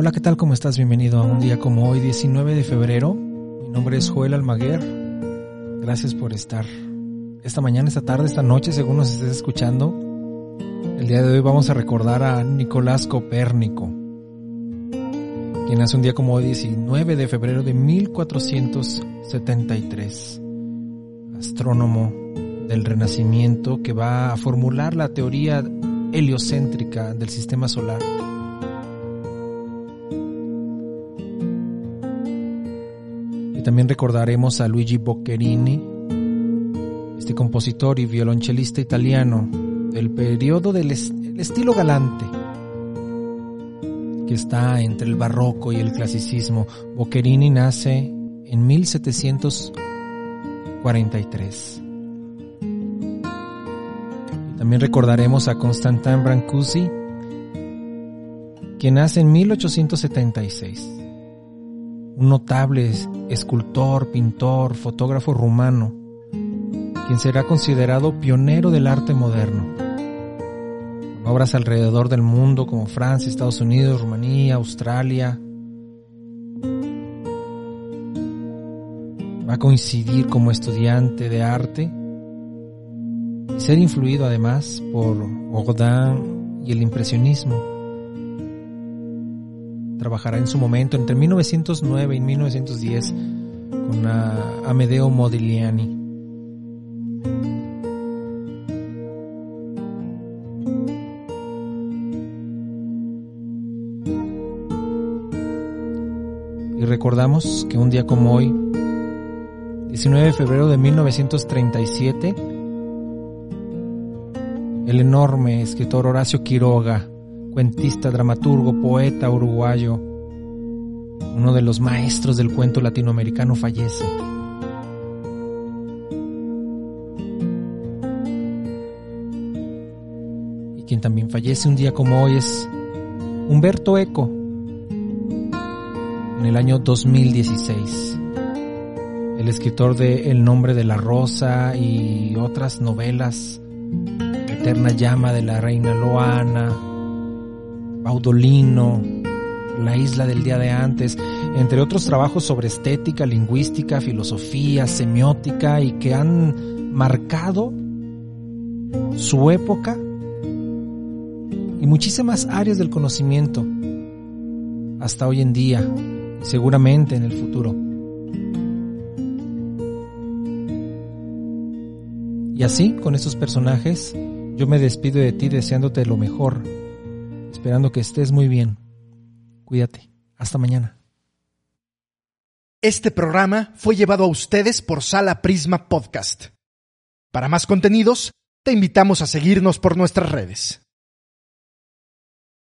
Hola, ¿qué tal? ¿Cómo estás? Bienvenido a un día como hoy, 19 de febrero. Mi nombre es Joel Almaguer. Gracias por estar esta mañana, esta tarde, esta noche, según nos estés escuchando. El día de hoy vamos a recordar a Nicolás Copérnico, quien hace un día como hoy, 19 de febrero de 1473. Astrónomo del Renacimiento que va a formular la teoría heliocéntrica del sistema solar. También recordaremos a Luigi Boccherini, este compositor y violonchelista italiano del periodo del estilo galante, que está entre el barroco y el clasicismo. Boccherini nace en 1743. También recordaremos a Constantin Brancusi, quien nace en 1876. Un notable escultor, pintor, fotógrafo rumano, quien será considerado pionero del arte moderno. Con obras alrededor del mundo como Francia, Estados Unidos, Rumanía, Australia. Va a coincidir como estudiante de arte ser influido además por Rodin y el impresionismo. Trabajará en su momento entre 1909 y 1910 con Amedeo Modigliani. Y recordamos que un día como hoy, 19 de febrero de 1937, el enorme escritor Horacio Quiroga, cuentista, dramaturgo, poeta uruguayo, uno de los maestros del cuento latinoamericano, fallece. Y quien también fallece un día como hoy es Humberto Eco, en el año 2016. El escritor de El nombre de la rosa y otras novelas Eterna llama de la reina Loana, Baudolino, La isla del día de antes, entre otros trabajos sobre estética, lingüística, filosofía, semiótica y que han marcado su época y muchísimas áreas del conocimiento hasta hoy en día y seguramente en el futuro. Y así, con estos personajes, yo me despido de ti deseándote lo mejor, esperando que estés muy bien. Cuídate. Hasta mañana. Este programa fue llevado a ustedes por Sala Prisma Podcast. Para más contenidos, te invitamos a seguirnos por nuestras redes.